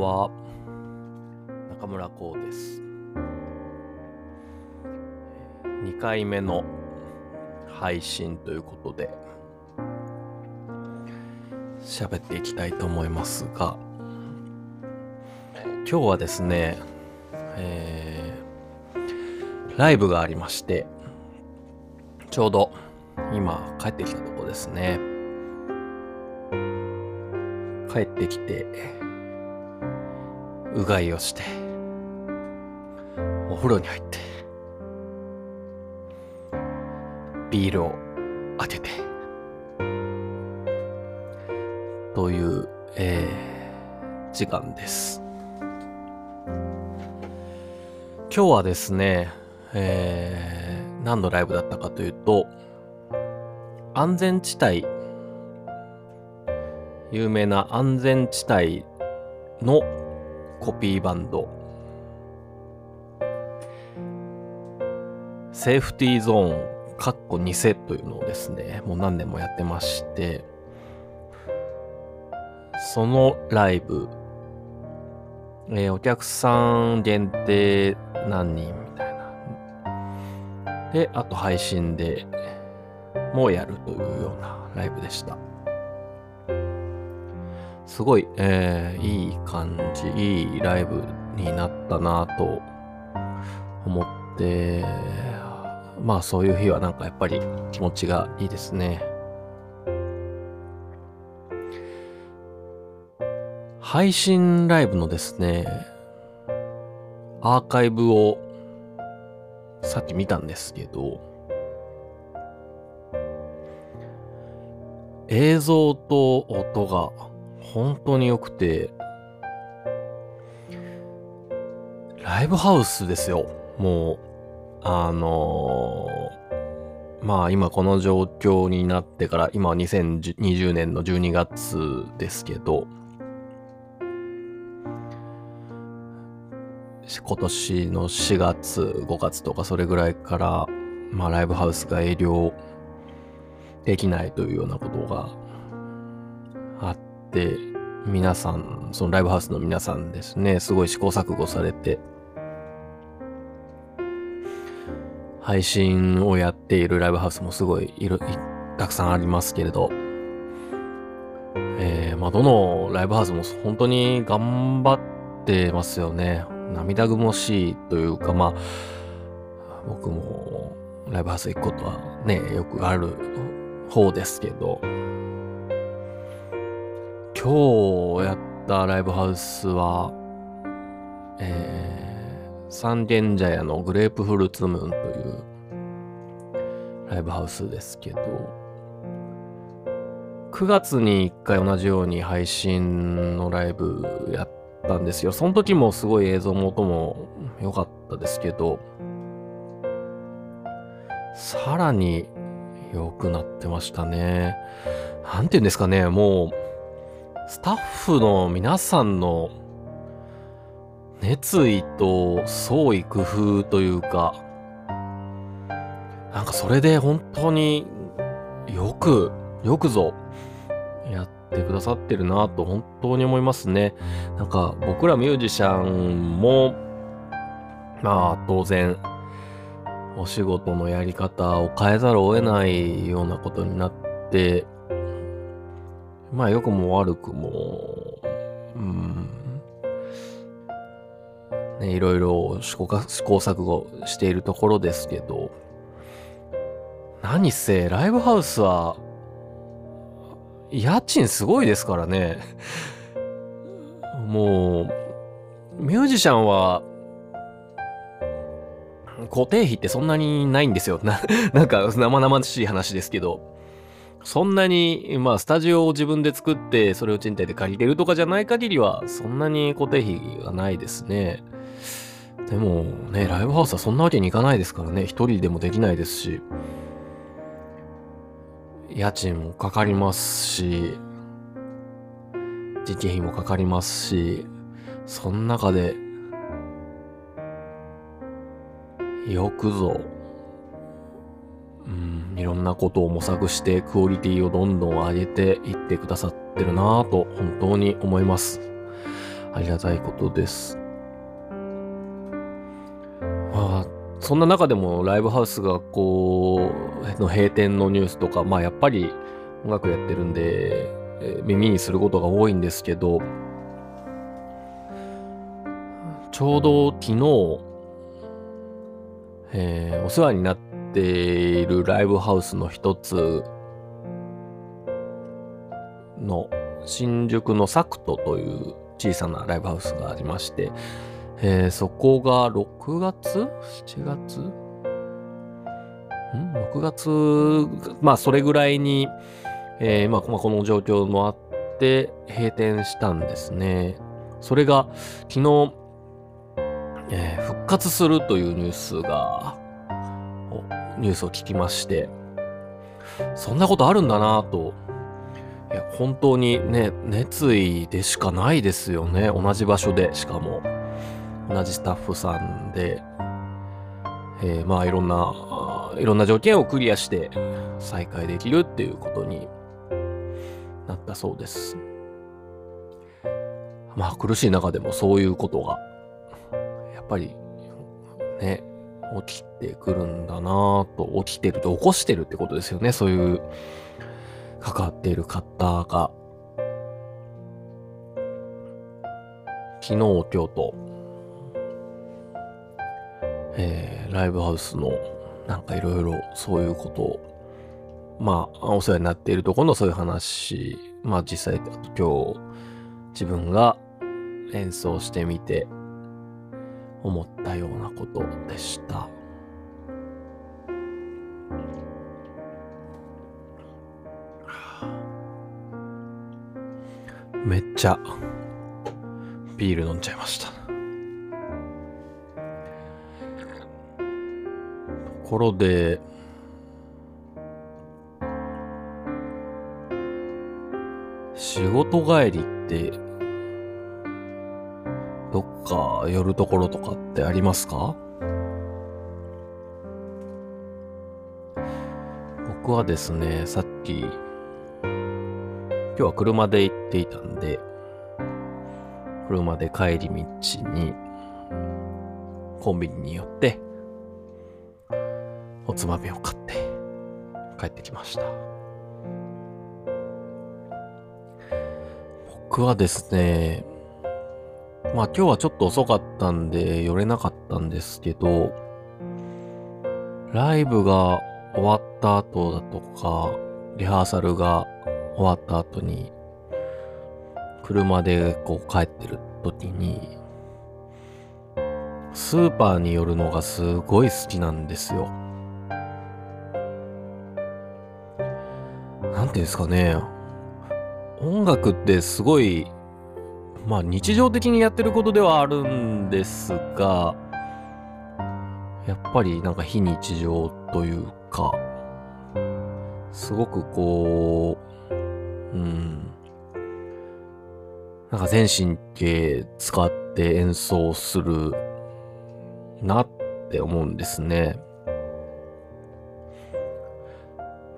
は。中村光です。2回目の配信ということで、喋っていきたいと思いますが、今日はですね、えー、ライブがありまして、ちょうど今帰ってきたとこですね。帰ってきて、うがいをして、お風呂に入って、ビールを開けて、という、えー、時間です。今日はですね、えー、何のライブだったかというと、安全地帯、有名な安全地帯のコピーバンド、セーフティーゾーン、カッコ偽というのをですね、もう何年もやってまして、そのライブ、えーお客さん限定何人みたいな。で、あと配信でもうやるというようなライブでした。すごい、えーいい感じ、いいライブになったなと思って、まあそういう日はなんかやっぱり気持ちがいいですね。配信ライブのですね、アーカイブをさっき見たんですけど、映像と音が本当に良くて、ライブハウスですよ。もう、あのーまあ今この状況になってから、今は2020年の12月ですけど、今年の4月、5月とかそれぐらいから、まあライブハウスが営業できないというようなことがって、皆さん、そのライブハウスの皆さんですね、すごい試行錯誤されて、配信をやっているライブハウスもすごいいる、たくさんありますけれど、えー、まあどのライブハウスも本当に頑張ってますよね。涙ぐもしいというか、まあ、僕もライブハウス行くことはね、よくある方ですけど、今日やったライブハウスは、えー、三軒茶屋のグレープフルーツムーンというライブハウスですけど、9月に1回同じように配信のライブやったんですよ。その時もすごい映像も音も良かったですけど、さらに良くなってましたね。なんて言うんですかね、もう、スタッフの皆さんの熱意と創意工夫というか、なんかそれで本当によく、よくぞやってくださってるなと本当に思いますね。なんか僕らミュージシャンも、まあ当然、お仕事のやり方を変えざるを得ないようなことになって、まあ良くも悪くも、うん、ね、いろいろ試行試行錯誤しているところですけど、何せライブハウスは、家賃すごいですからね。もう、ミュージシャンは、固定費ってそんなにないんですよ。な、なんか生々しい話ですけど。そんなに、まあ、スタジオを自分で作って、それを賃貸で借りてるとかじゃない限りは、そんなに固定費がないですね。でも、ね、ライブハウスはそんなわけにいかないですからね。一人でもできないですし。家賃もかかりますし、時期費もかかりますし、その中で、よくぞ、うん、いろんなことを模索してクオリティをどんどん上げていってくださってるなぁと本当に思います。ありがたいことです。まあ、そんな中でもライブハウスがこう、の閉店のニュースとか、まあやっぱり音楽やってるんで、耳にすることが多いんですけど、ちょうど昨日、えー、お世話になってているライブハウスの一つの新宿のサクトという小さなライブハウスがありまして、えー、そこが6月 ?7 月？ん ?6 月、まあそれぐらいに、えー、まあこの状況もあって閉店したんですね。それが昨日、えー、復活するというニュースが、ニュースを聞きまして、そんなことあるんだなと。いや本当にね熱意でしかないですよね。同じ場所で。しかも同じスタッフさんで、えー、まあいろんないろんな条件をクリアして再開できるっていうことになったそうです。まあ苦しい中でもそういうことがやっぱりね起きてくるんだなと起きてると起こしてるってことですよね。そういう関わっている方が、昨日、今日と、えー、ライブハウスのなんかいろいろそういうことを、まあ、お世話になっているところのそういう話、まあ実際、今日、自分が演奏してみて思ったようなことでした。めっちゃビール飲んじゃいましたところで仕事帰りってか寄るところとかってありますか？僕はですね、さっき今日は車で行っていたんで、車で帰り道に、コンビニに寄って、おつまみを買って帰ってきました。僕はですね、まあ今日はちょっと遅かったんで寄れなかったんですけど、ライブが終わった後だとか、リハーサルが終わった後に、車でこう帰ってる時に、スーパーに寄るのがすごい好きなんですよ。なんていうんですかね。音楽ってすごい、まあ日常的にやってることではあるんですが、やっぱりなんか非日常というか、すごくこう、うん。なんか全神経使って演奏するなって思うんですね。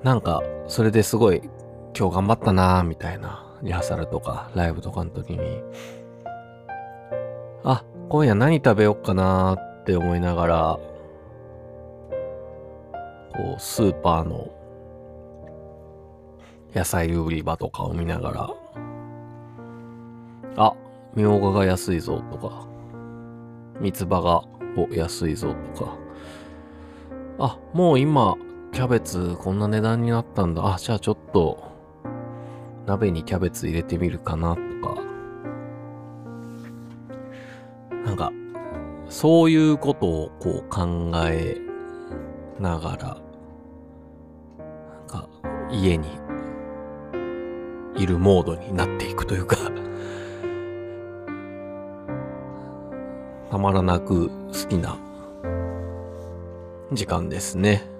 なんか、それですごい今日頑張ったなみたいな、リハーサルとかライブとかの時に、あ、今夜何食べよっかなって思いながら、こう、スーパーの野菜売り場とかを見ながら、あ、みょうがが安いぞとか、三つ葉がお安いぞとか、あ、もう今、キャベツこんな値段になったんだ。あ、じゃあちょっと、鍋にキャベツ入れてみるかなとか、なんか、そういうことをこう考えながら、なんか家にいるモードになっていくというかたまらなく好きな時間ですね。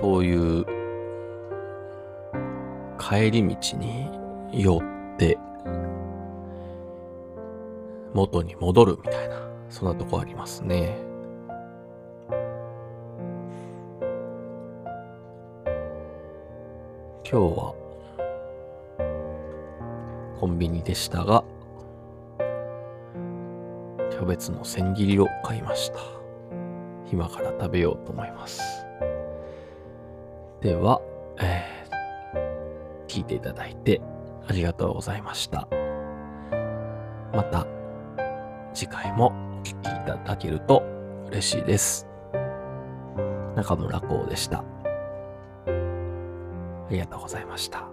そういう帰り道に寄って元に戻るみたいな、そんなとこありますね。今日はコンビニでしたが、キャベツの千切りを買いました。今から食べようと思います。では、えー聞いていただいてありがとうございました。また次回もお聴きいただけると嬉しいです。中村光でした。ありがとうございました。